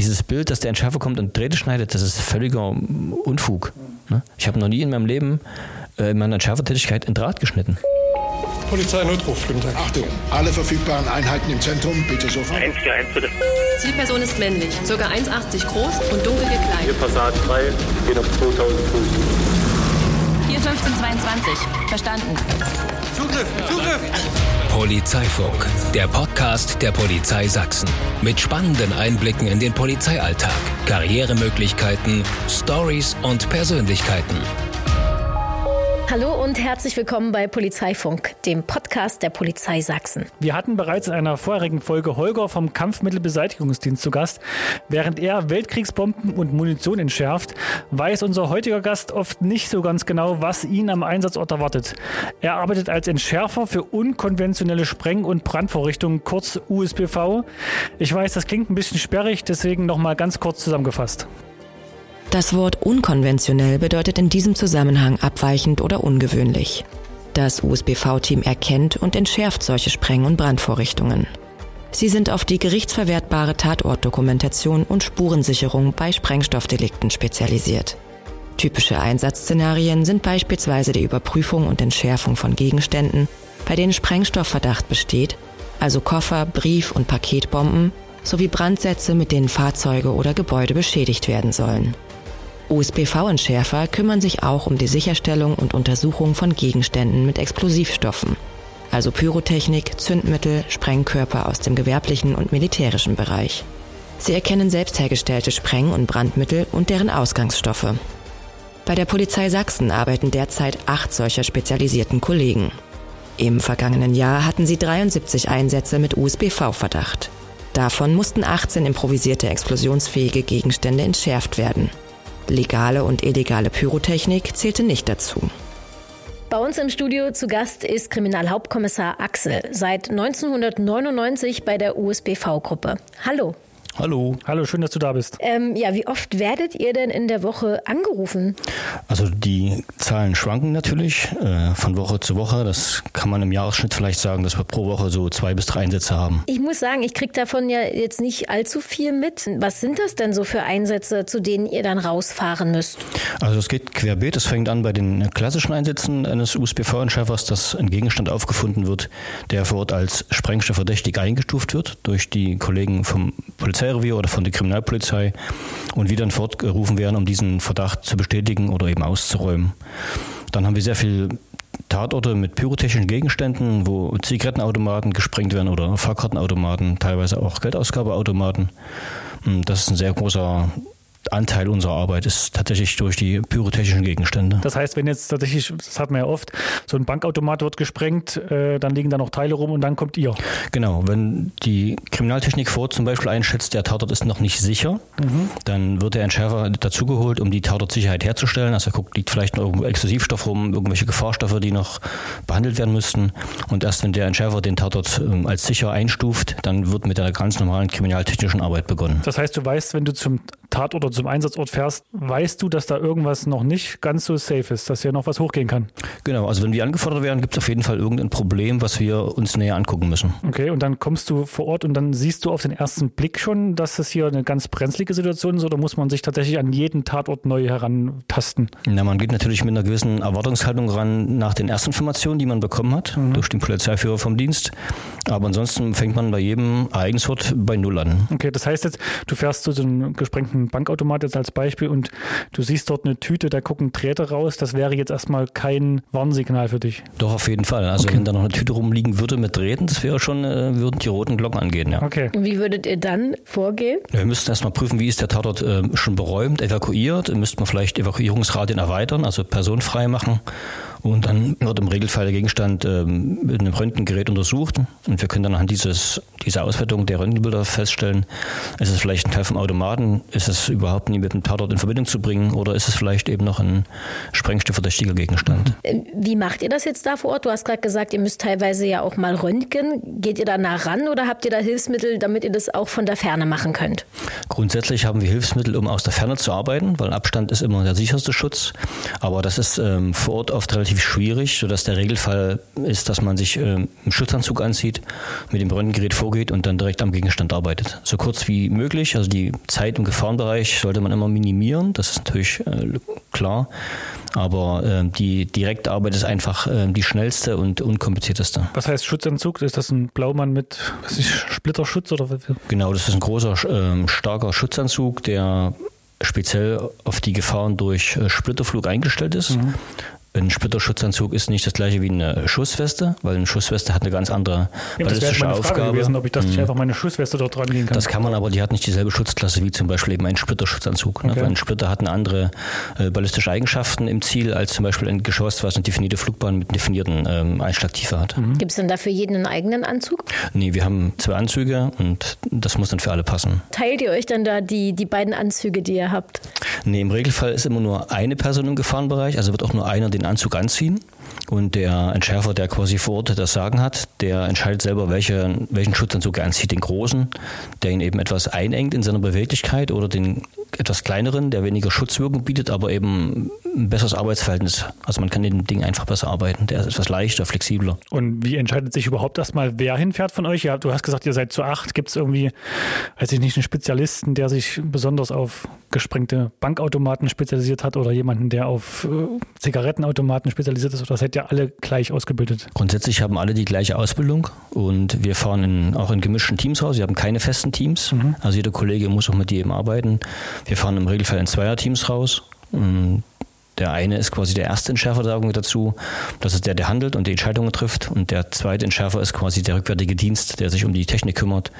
dieses Bild, dass der Entschärfer kommt und Drähte schneidet, das ist völliger Unfug. Ne? Ich habe noch nie in meinem Leben äh, in meiner Entschärfertätigkeit ein Draht geschnitten. Polizeinotruf, guten Tag. Achtung, alle verfügbaren Einheiten im Zentrum, bitte sofort. 141 bitte. Zielperson ist männlich, ca. 1,80 groß und dunkel Hier gekleidet. Passat 3, geht auf 2000 Fuß. Hier 1522. Verstanden. Zugriff, Zugriff! Polizeifunk, der Podcast der Polizei Sachsen. Mit spannenden Einblicken in den Polizeialltag, Karrieremöglichkeiten, Stories und Persönlichkeiten. Hallo und herzlich willkommen bei Polizeifunk, dem Podcast der Polizei Sachsen. Wir hatten bereits in einer vorherigen Folge Holger vom Kampfmittelbeseitigungsdienst zu Gast. Während er Weltkriegsbomben und Munition entschärft, weiß unser heutiger Gast oft nicht so ganz genau, was ihn am Einsatzort erwartet. Er arbeitet als Entschärfer für unkonventionelle Spreng- und Brandvorrichtungen, kurz USPV. Ich weiß, das klingt ein bisschen sperrig, deswegen nochmal ganz kurz zusammengefasst. Das Wort unkonventionell bedeutet in diesem Zusammenhang abweichend oder ungewöhnlich. Das USBV-Team erkennt und entschärft solche Spreng- und Brandvorrichtungen. Sie sind auf die gerichtsverwertbare Tatortdokumentation und Spurensicherung bei Sprengstoffdelikten spezialisiert. Typische Einsatzszenarien sind beispielsweise die Überprüfung und Entschärfung von Gegenständen, bei denen Sprengstoffverdacht besteht, also Koffer, Brief- und Paketbomben, sowie Brandsätze, mit denen Fahrzeuge oder Gebäude beschädigt werden sollen. USPV-Entschärfer kümmern sich auch um die Sicherstellung und Untersuchung von Gegenständen mit Explosivstoffen, also Pyrotechnik, Zündmittel, Sprengkörper aus dem gewerblichen und militärischen Bereich. Sie erkennen selbst hergestellte Spreng- und Brandmittel und deren Ausgangsstoffe. Bei der Polizei Sachsen arbeiten derzeit acht solcher spezialisierten Kollegen. Im vergangenen Jahr hatten sie 73 Einsätze mit USBV-Verdacht. Davon mussten 18 improvisierte explosionsfähige Gegenstände entschärft werden. Legale und illegale Pyrotechnik zählte nicht dazu. Bei uns im Studio zu Gast ist Kriminalhauptkommissar Axel, seit 1999 bei der USBV-Gruppe. Hallo. Hallo. Hallo, schön, dass du da bist. Ähm, ja, wie oft werdet ihr denn in der Woche angerufen? Also die Zahlen schwanken natürlich äh, von Woche zu Woche. Das kann man im Jahresschnitt vielleicht sagen, dass wir pro Woche so zwei bis drei Einsätze haben. Ich muss sagen, ich kriege davon ja jetzt nicht allzu viel mit. Was sind das denn so für Einsätze, zu denen ihr dann rausfahren müsst? Also es geht querbeet. Es fängt an bei den klassischen Einsätzen eines USPV-Entschärfers, dass ein Gegenstand aufgefunden wird, der vor Ort als sprengstoffverdächtig eingestuft wird durch die Kollegen vom Polizeirevier oder von der Kriminalpolizei und wir dann fortgerufen werden, um diesen Verdacht zu bestätigen oder eben auszuräumen. Dann haben wir sehr viel Tatorte mit pyrotechnischen Gegenständen, wo Zigarettenautomaten gesprengt werden oder Fahrkartenautomaten, teilweise auch Geldausgabeautomaten. Das ist ein sehr großer Anteil unserer Arbeit ist tatsächlich durch die pyrotechnischen Gegenstände. Das heißt, wenn jetzt tatsächlich, das hat man ja oft, so ein Bankautomat wird gesprengt, äh, dann liegen da noch Teile rum und dann kommt ihr. Genau, wenn die Kriminaltechnik vor zum Beispiel einschätzt, der Tatort ist noch nicht sicher, mhm. dann wird der Entschärfer dazugeholt, um die Tatortsicherheit herzustellen. Also er guckt, liegt vielleicht noch irgendwo Explosivstoff rum, irgendwelche Gefahrstoffe, die noch behandelt werden müssten. Und erst wenn der Entschärfer den Tatort ähm, als sicher einstuft, dann wird mit der ganz normalen kriminaltechnischen Arbeit begonnen. Das heißt, du weißt, wenn du zum Tatort oder zum Einsatzort fährst, weißt du, dass da irgendwas noch nicht ganz so safe ist, dass hier noch was hochgehen kann. Genau, also wenn wir angefordert werden, gibt es auf jeden Fall irgendein Problem, was wir uns näher angucken müssen. Okay, und dann kommst du vor Ort und dann siehst du auf den ersten Blick schon, dass das hier eine ganz brenzlige Situation ist oder muss man sich tatsächlich an jeden Tatort neu herantasten? Na, man geht natürlich mit einer gewissen Erwartungshaltung ran nach den ersten Informationen, die man bekommen hat mhm. durch den Polizeiführer vom Dienst. Aber ansonsten fängt man bei jedem Ereignisort bei Null an. Okay, das heißt jetzt, du fährst zu so einem gesprengten Bankautomat jetzt als Beispiel und du siehst dort eine Tüte, da gucken Drähte raus. Das wäre jetzt erstmal kein Warnsignal für dich. Doch, auf jeden Fall. Also okay. wenn da noch eine Tüte rumliegen würde mit Drähten, das wäre schon, äh, würden die roten Glocken angehen, ja. Okay. Und wie würdet ihr dann vorgehen? Ja, wir müssten erstmal prüfen, wie ist der Tatort äh, schon beräumt, evakuiert. Müsste man vielleicht Evakuierungsradien erweitern, also personenfrei machen. Und dann wird im Regelfall der Gegenstand ähm, mit einem Röntgengerät untersucht. Und wir können dann anhand dieses, dieser Auswertung der Röntgenbilder feststellen, ist es vielleicht ein Teil vom Automaten, ist es überhaupt nie mit dem Tatort in Verbindung zu bringen oder ist es vielleicht eben noch ein sprengstoffverdächtiger Gegenstand. Wie macht ihr das jetzt da vor Ort? Du hast gerade gesagt, ihr müsst teilweise ja auch mal röntgen. Geht ihr da nah ran oder habt ihr da Hilfsmittel, damit ihr das auch von der Ferne machen könnt? Grundsätzlich haben wir Hilfsmittel, um aus der Ferne zu arbeiten, weil Abstand ist immer der sicherste Schutz. Aber das ist ähm, vor Ort oft relativ relativ schwierig, sodass der Regelfall ist, dass man sich äh, einen Schutzanzug anzieht, mit dem Röntgengerät vorgeht und dann direkt am Gegenstand arbeitet. So kurz wie möglich, also die Zeit im Gefahrenbereich sollte man immer minimieren, das ist natürlich äh, klar. Aber äh, die direkte Arbeit ist einfach äh, die schnellste und unkomplizierteste. Was heißt Schutzanzug? Ist das ein Blaumann mit was ist, Splitterschutz oder was? Genau, das ist ein großer, äh, starker Schutzanzug, der speziell auf die Gefahren durch äh, Splitterflug eingestellt ist. Mhm. Ein Splitterschutzanzug ist nicht das gleiche wie eine Schussweste, weil eine Schussweste hat eine ganz andere ja, ballistische das Aufgabe. gewesen, ob ich das nicht mhm. einfach meine Schussweste dort dran gehen kann. Das kann man, aber die hat nicht dieselbe Schutzklasse wie zum Beispiel eben ein Splitterschutzanzug. Ne? Okay. ein Splitter hat eine andere äh, ballistische Eigenschaften im Ziel als zum Beispiel ein Geschoss, was eine definierte Flugbahn mit definierten ähm, Einschlagtiefe hat. Mhm. Gibt es denn da für jeden einen eigenen Anzug? Nee, wir haben zwei Anzüge und das muss dann für alle passen. Teilt ihr euch dann da die, die beiden Anzüge, die ihr habt? Nee, im Regelfall ist immer nur eine Person im Gefahrenbereich, also wird auch nur einer den Anzug anziehen. Und der Entschärfer, der quasi vor Ort das Sagen hat, der entscheidet selber, welche, welchen Schutzanzug er anzieht. Den großen, der ihn eben etwas einengt in seiner Beweglichkeit oder den etwas kleineren, der weniger Schutzwirkung bietet, aber eben ein besseres Arbeitsverhältnis. Also man kann den Ding einfach besser arbeiten. Der ist etwas leichter, flexibler. Und wie entscheidet sich überhaupt erstmal, wer hinfährt von euch? Ja, du hast gesagt, ihr seid zu acht. Gibt es irgendwie, weiß ich nicht, einen Spezialisten, der sich besonders auf gesprengte Bankautomaten spezialisiert hat oder jemanden, der auf äh, Zigarettenautomaten spezialisiert ist? Oder seid ihr alle gleich ausgebildet? Grundsätzlich haben alle die gleiche Ausbildung und wir fahren in, auch in gemischten Teams raus. Wir haben keine festen Teams. Mhm. Also jeder Kollege muss auch mit jedem arbeiten. Wir fahren im Regelfall in Zweierteams raus. Der eine ist quasi der erste Entschärfer da irgendwie dazu. Das ist der, der handelt und die Entscheidungen trifft. Und der zweite Entschärfer ist quasi der rückwärtige Dienst, der sich um die Technik kümmert,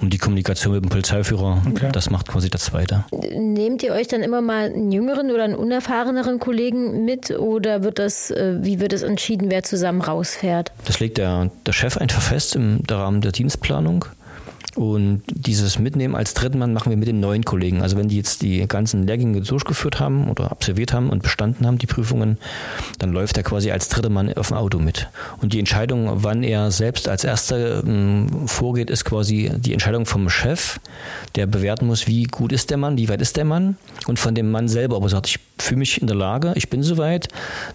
um die Kommunikation mit dem Polizeiführer. Okay. Das macht quasi der zweite. Nehmt ihr euch dann immer mal einen jüngeren oder einen unerfahreneren Kollegen mit oder wird das, äh, wie wird es entschieden, wer zusammen rausfährt? Das legt der, der Chef einfach fest im Rahmen der Dienstplanung. Und dieses Mitnehmen als dritten Mann machen wir mit den neuen Kollegen. Also wenn die jetzt die ganzen Lehrgänge durchgeführt haben oder absolviert haben und bestanden haben, die Prüfungen, dann läuft er quasi als dritter Mann auf dem Auto mit. Und die Entscheidung, wann er selbst als erster ähm, vorgeht, ist quasi die Entscheidung vom Chef, der bewerten muss, wie gut ist der Mann, wie weit ist der Mann. Und von dem Mann selber aber sagt, ich fühle mich in der Lage, ich bin soweit,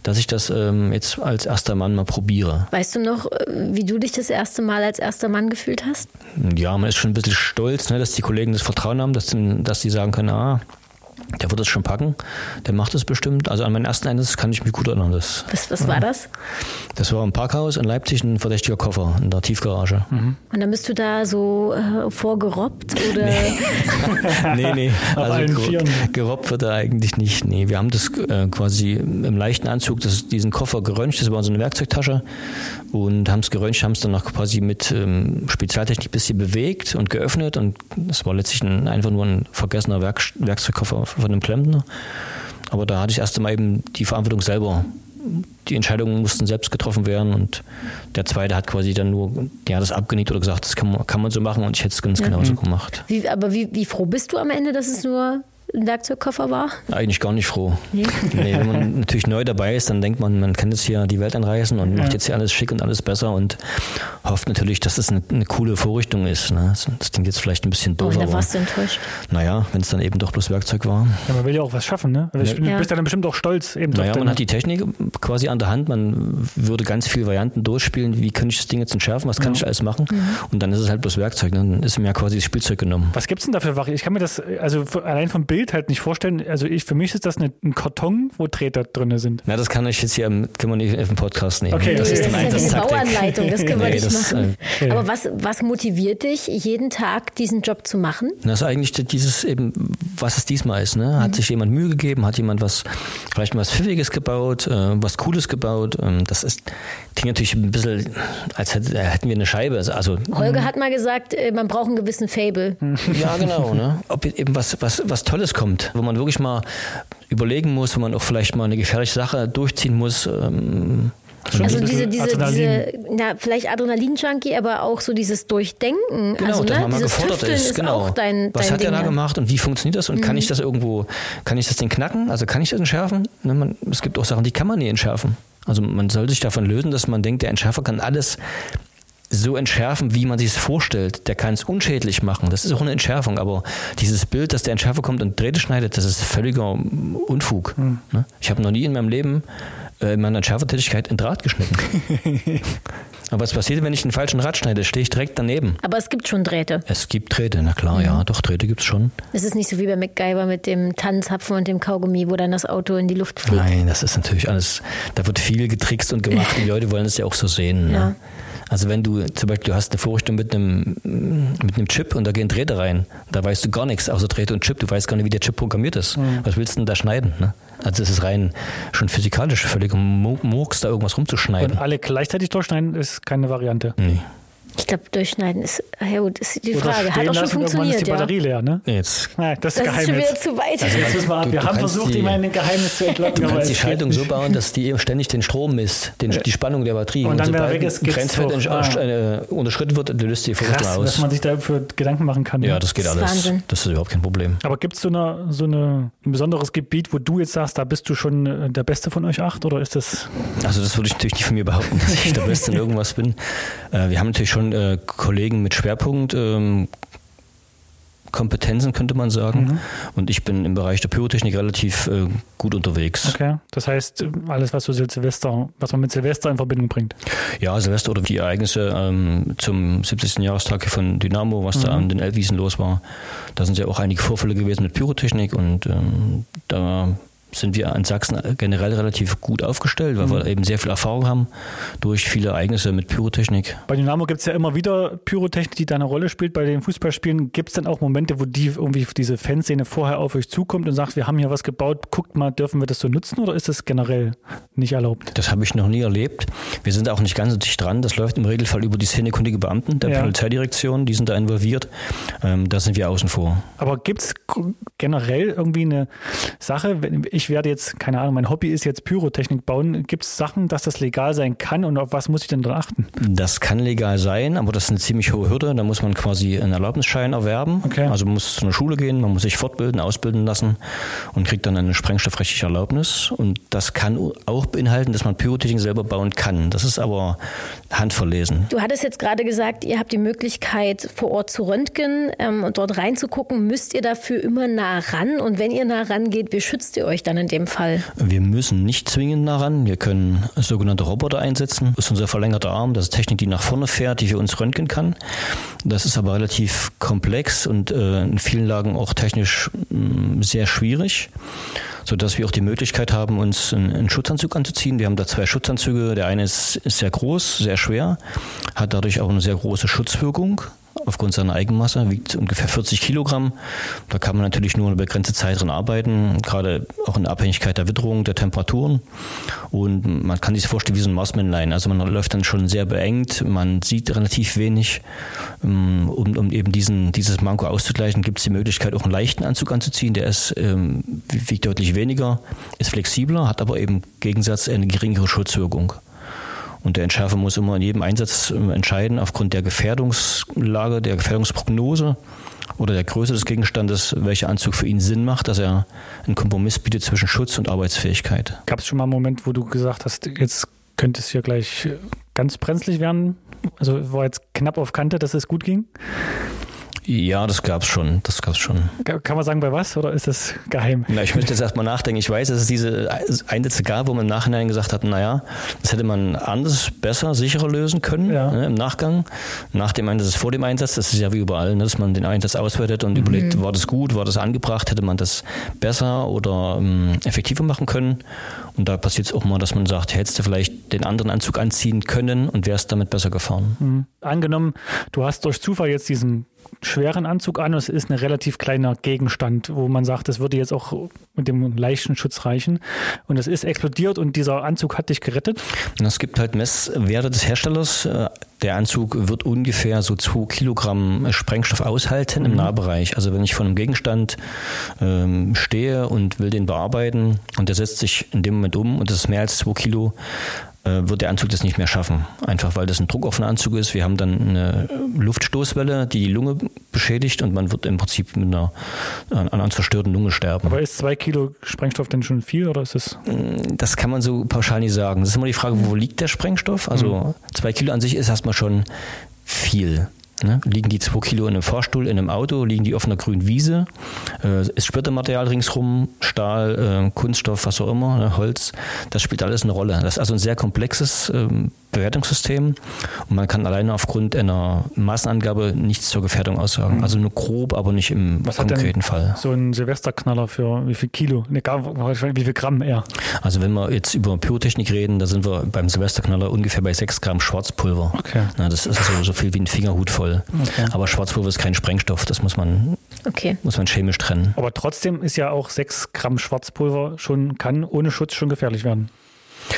dass ich das ähm, jetzt als erster Mann mal probiere. Weißt du noch, äh, wie du dich das erste Mal als erster Mann gefühlt hast? Ja, man ist schon ein bisschen stolz, ne, dass die Kollegen das Vertrauen haben, dass, dass die sagen können, ah, der wird es schon packen, der macht es bestimmt. Also an meinen ersten Einsatz kann ich mich gut erinnern. Das, was, was war das? Das war im Parkhaus in Leipzig ein verdächtiger Koffer in der Tiefgarage. Mhm. Und dann bist du da so äh, vorgerobbt oder? Nee, nee. nee. also ger gerobbt wird er eigentlich nicht. Nee, wir haben das äh, quasi im leichten Anzug, das, diesen Koffer geröntgt, das war so eine Werkzeugtasche und haben es geröntgt, haben es dann noch quasi mit ähm, Spezialtechnik ein bisschen bewegt und geöffnet und das war letztlich ein, einfach nur ein vergessener Werk Werkzeugkoffer von einem Klempner. Aber da hatte ich erst einmal eben die Verantwortung selber. Die Entscheidungen mussten selbst getroffen werden und der zweite hat quasi dann nur ja, das abgenickt oder gesagt, das kann man, kann man so machen und ich hätte es ganz ja. genauso gemacht. Wie, aber wie, wie froh bist du am Ende, dass es nur ein Werkzeugkoffer war? Eigentlich gar nicht froh. Nee. nee. wenn man natürlich neu dabei ist, dann denkt man, man kann jetzt hier die Welt anreißen und ja. macht jetzt hier alles schick und alles besser und hofft natürlich, dass es eine, eine coole Vorrichtung ist. Ne? Das klingt jetzt vielleicht ein bisschen doof. Oh, da warst du enttäuscht. Naja, wenn es dann eben doch bloß Werkzeug war. Ja, man will ja auch was schaffen, ne? Also ja. Du bist ja dann bestimmt auch stolz. Eben naja, man hat die Technik quasi an der Hand, man würde ganz viele Varianten durchspielen, wie kann ich das Ding jetzt entschärfen, was kann ja. ich alles machen mhm. und dann ist es halt bloß Werkzeug, ne? dann ist mir ja quasi das Spielzeug genommen. Was gibt es denn da für Varianten? Ich kann mir das also allein vom Bild halt nicht vorstellen, also ich, für mich ist das eine, ein Karton, wo Treter drin sind. Na, das kann ich jetzt hier im, können wir nicht im Podcast nehmen. Okay, das, das ist, ist eine Bauanleitung, das können wir nee, nicht das, machen. Äh, Aber was, was motiviert dich, jeden Tag diesen Job zu machen? Das ist eigentlich dieses eben, was es diesmal ist. Ne? Hat mhm. sich jemand Mühe gegeben, hat jemand was, vielleicht mal was Pfiffiges gebaut, äh, was Cooles gebaut. Ähm, das ist, klingt natürlich ein bisschen, als hätten wir eine Scheibe. Also, Holger mhm. hat mal gesagt, äh, man braucht einen gewissen Fable. Ja, genau. Ne? Ob eben was, was, was Tolles kommt, wo man wirklich mal überlegen muss, wo man auch vielleicht mal eine gefährliche Sache durchziehen muss. Ähm, also diese, diese, diese, na, vielleicht Adrenalin-Junkie, aber auch so dieses Durchdenken. Genau, also, dass ne, man mal gefordert ist. ist genau. Dein, Was dein hat Ding er da gemacht und wie funktioniert das und mhm. kann ich das irgendwo, kann ich das Ding knacken? Also kann ich das entschärfen? Ne, man, es gibt auch Sachen, die kann man nie entschärfen. Also man soll sich davon lösen, dass man denkt, der Entschärfer kann alles so entschärfen, wie man sich es vorstellt. Der kann es unschädlich machen. Das ist auch eine Entschärfung. Aber dieses Bild, dass der Entschärfer kommt und Drähte schneidet, das ist völliger Unfug. Hm. Ne? Ich habe noch nie in meinem Leben äh, in meiner Entschärfertätigkeit ein Draht geschnitten. Aber was passiert, wenn ich den falschen Draht schneide? Stehe ich direkt daneben. Aber es gibt schon Drähte. Es gibt Drähte, na klar, ja, doch, Drähte gibt es schon. Es ist nicht so wie bei MacGyver mit dem Tannenzapfen und dem Kaugummi, wo dann das Auto in die Luft fliegt. Nein, das ist natürlich alles, da wird viel getrickst und gemacht. Die Leute wollen es ja auch so sehen. Ne? Also wenn du zum Beispiel, du hast eine Vorrichtung mit einem, mit einem Chip und da gehen Drähte rein, da weißt du gar nichts außer Drähte und Chip. Du weißt gar nicht, wie der Chip programmiert ist. Was willst du denn da schneiden? Ne? Also es ist rein schon physikalisch völlig Murks, da irgendwas rumzuschneiden. Und alle gleichzeitig durchschneiden ist keine Variante. Nee. Ich glaube, durchschneiden ist, ja gut, ist die Oder Frage. Hat stehen auch schon lassen, irgendwann ist funktioniert, die ja. Batterie leer, ne? Nee, Jetzt Nein, das ist Das ist schon Geheimnis. wieder zu weit. Also jetzt müssen wir, Du- wir du haben versucht, die- ihm ein Geheimnis zu entlocken. Du aber kannst die es Schaltung geht so bauen, dass die eben ständig den Strom misst, den, die Spannung der Batterie. Und dann, wenn er weg ist, Grenzwert hoch. Ah. äh, unterschritten wird, löst die was aus. man sich da für Gedanken machen kann. ne? Ja, das geht Das ist alles. Wahnsinn. Das ist überhaupt kein Problem. Aber gibt es so, eine, so eine, ein besonderes Gebiet, wo du jetzt sagst, da bist du schon äh, der Beste von euch acht? Oder ist das. Also das würde ich natürlich nicht von mir behaupten, dass ich der Beste in irgendwas bin. Äh, wir haben natürlich schon äh, Kollegen mit Schwerpunkt. Ähm, Kompetenzen könnte man sagen. Mhm. Und ich bin im Bereich der Pyrotechnik relativ äh, gut unterwegs. Okay. Das heißt, alles, was so Silvester, was man mit Silvester in Verbindung bringt. Ja, Silvester oder die Ereignisse ähm, zum 70. Jahrestag von Dynamo, was da an den Elbwiesen los war. Da sind ja auch einige Vorfälle gewesen mit Pyrotechnik und ähm, da sind wir in Sachsen generell relativ gut aufgestellt, weil wir eben sehr viel Erfahrung haben durch viele Ereignisse mit Pyrotechnik. Bei Dynamo gibt es ja immer wieder Pyrotechnik, die da eine Rolle spielt bei den Fußballspielen. Gibt es dann auch Momente, wo die irgendwie diese Fanszene vorher auf euch zukommt und sagt, wir haben hier was gebaut, guckt mal, dürfen wir das so nutzen oder ist das generell nicht erlaubt? Das habe ich noch nie erlebt. Wir sind auch nicht ganz so dicht dran. Das läuft im Regelfall über die szenekundige Beamten der Ja. Polizeidirektion, die sind da involviert. Ähm, da sind wir außen vor. Aber gibt es generell irgendwie eine Sache, wenn ich werde jetzt, keine Ahnung, mein Hobby ist jetzt Pyrotechnik bauen, gibt es Sachen, dass das legal sein kann und auf was muss ich denn da achten? Das kann legal sein, aber das ist eine ziemlich hohe Hürde. Da muss man quasi einen Erlaubnisschein erwerben. Okay. Also man muss zu einer Schule gehen, man muss sich fortbilden, ausbilden lassen und kriegt dann eine sprengstoffrechtliche Erlaubnis. Und das kann auch beinhalten, dass man Pyrotechnik selber bauen kann. Das ist aber handverlesen. Du hattest jetzt gerade gesagt, ihr habt die Möglichkeit, vor Ort zu röntgen ähm, und dort reinzugucken. Müsst ihr dafür immer nah ran? Und wenn ihr nah rangeht, wie schützt ihr euch dann in dem Fall? Wir müssen nicht zwingend nah ran. Wir können sogenannte Roboter einsetzen. Das ist unser verlängerter Arm. Das ist Technik, die nach vorne fährt, die für uns röntgen kann. Das ist aber relativ komplex und äh, in vielen Lagen auch technisch mh, sehr schwierig, sodass wir auch die Möglichkeit haben, uns einen, Schutzanzug anzuziehen. Wir haben da zwei Schutzanzüge. Der eine ist, ist sehr groß, sehr schwer, hat dadurch auch eine sehr große Schutzwirkung aufgrund seiner Eigenmasse, wiegt ungefähr 40 Kilogramm. Da kann man natürlich nur eine begrenzte Zeit drin arbeiten, gerade auch in Abhängigkeit der Witterung, der Temperaturen. Und man kann sich vorstellen wie so ein Marsmännlein. Also man läuft dann schon sehr beengt, man sieht relativ wenig. Um, um eben diesen, dieses Manko auszugleichen, gibt es die Möglichkeit, auch einen leichten Anzug anzuziehen. Der ist, ähm, wiegt deutlich weniger, ist flexibler, hat aber eben im Gegensatz eine geringere Schutzwirkung. Und der Entschärfer muss immer in jedem Einsatz äh, entscheiden, aufgrund der Gefährdungslage, der Gefährdungsprognose oder der Größe des Gegenstandes, welcher Anzug für ihn Sinn macht, dass er einen Kompromiss bietet zwischen Schutz und Arbeitsfähigkeit. Gab es schon mal einen Moment, wo du gesagt hast, jetzt könnte es hier gleich äh, ganz brenzlig werden? Also war jetzt knapp auf Kante, dass es gut ging? Ja, das gab's schon. Das gab's schon. Ka- Kann man sagen, bei was oder ist das geheim? Na, ich müsste jetzt erstmal nachdenken. Ich weiß, dass es diese Einsätze gab, wo man im Nachhinein gesagt hat, naja, das hätte man anders, besser, sicherer lösen können Ja. ne, im Nachgang. Nach dem Einsatz, vor dem Einsatz, das ist ja wie überall, ne, dass man den Einsatz auswertet und überlegt, war das gut, war das angebracht, hätte man das besser oder ähm, effektiver machen können. Und da passiert es auch mal, dass man sagt, hättest du vielleicht den anderen Anzug anziehen können und wärst damit besser gefahren. Mhm. Angenommen, du hast durch Zufall jetzt diesen schweren Anzug an und es ist ein relativ kleiner Gegenstand, wo man sagt, das würde jetzt auch mit dem leichten Schutz reichen. Und es ist explodiert und dieser Anzug hat dich gerettet. Und Es gibt halt Messwerte des Herstellers. Äh, Der Anzug wird ungefähr so 2 Kilogramm Sprengstoff aushalten im Nahbereich. Also wenn ich vor einem Gegenstand ähm, stehe und will den bearbeiten und der setzt sich in dem Moment um und das ist mehr als 2 Kilo, wird der Anzug das nicht mehr schaffen. Einfach weil das ein druckoffener Anzug ist. Wir haben dann eine Luftstoßwelle, die die Lunge beschädigt und man wird im Prinzip mit einer, an einer zerstörten Lunge sterben. Aber ist zwei Kilo Sprengstoff denn schon viel oder ist es? Das kann man so pauschal nicht sagen. Das ist immer die Frage, wo liegt der Sprengstoff? Also zwei Kilo an sich ist erstmal schon viel. Ne? Liegen die zwei Kilo in einem Fahrstuhl, in einem Auto, liegen die auf einer grünen Wiese, äh, ist Splittermaterial ringsrum, Stahl, äh, Kunststoff, was auch immer, ne? Holz, das spielt alles eine Rolle. Das ist also ein sehr komplexes ähm, Bewertungssystem und man kann alleine aufgrund einer Massenangabe nichts zur Gefährdung aussagen. Mhm. Also nur grob, aber nicht im Was konkreten Fall. so ein Silvesterknaller für wie viel Kilo? Ne, gar, wahrscheinlich wie viel Gramm eher? Also wenn wir jetzt über Pyrotechnik reden, da sind wir beim Silvesterknaller ungefähr bei 6 Gramm Schwarzpulver. Okay. Na, das ist so, so viel wie ein Fingerhut voll. Okay. Aber Schwarzpulver ist kein Sprengstoff, das muss man, Okay. muss man chemisch trennen. Aber trotzdem ist ja auch 6 Gramm Schwarzpulver schon, kann ohne Schutz schon gefährlich werden.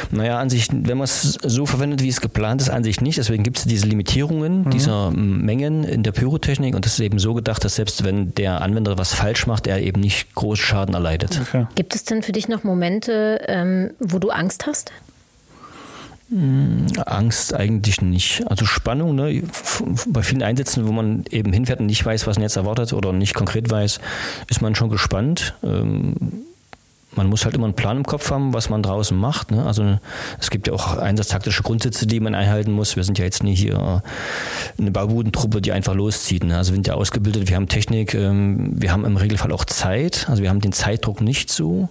Naja, an sich, wenn man es so verwendet, wie es geplant ist, an sich nicht. Deswegen gibt es diese Limitierungen Mhm. dieser Mengen in der Pyrotechnik und das ist eben so gedacht, dass selbst wenn der Anwender was falsch macht, er eben nicht groß Schaden erleidet. Okay. Gibt es denn für dich noch Momente, ähm, wo du Angst hast? Angst eigentlich nicht. Also Spannung, ne? bei vielen Einsätzen, wo man eben hinfährt und nicht weiß, was man jetzt erwartet oder nicht konkret weiß, ist man schon gespannt. Ähm, man muss halt immer einen Plan im Kopf haben, was man draußen macht. Ne? Also es gibt ja auch einsatztaktische Grundsätze, die man einhalten muss. Wir sind ja jetzt nicht hier eine Baubudentruppe, die einfach loszieht. Ne? Also wir sind ja ausgebildet, wir haben Technik, ähm, wir haben im Regelfall auch Zeit. Also wir haben den Zeitdruck nicht so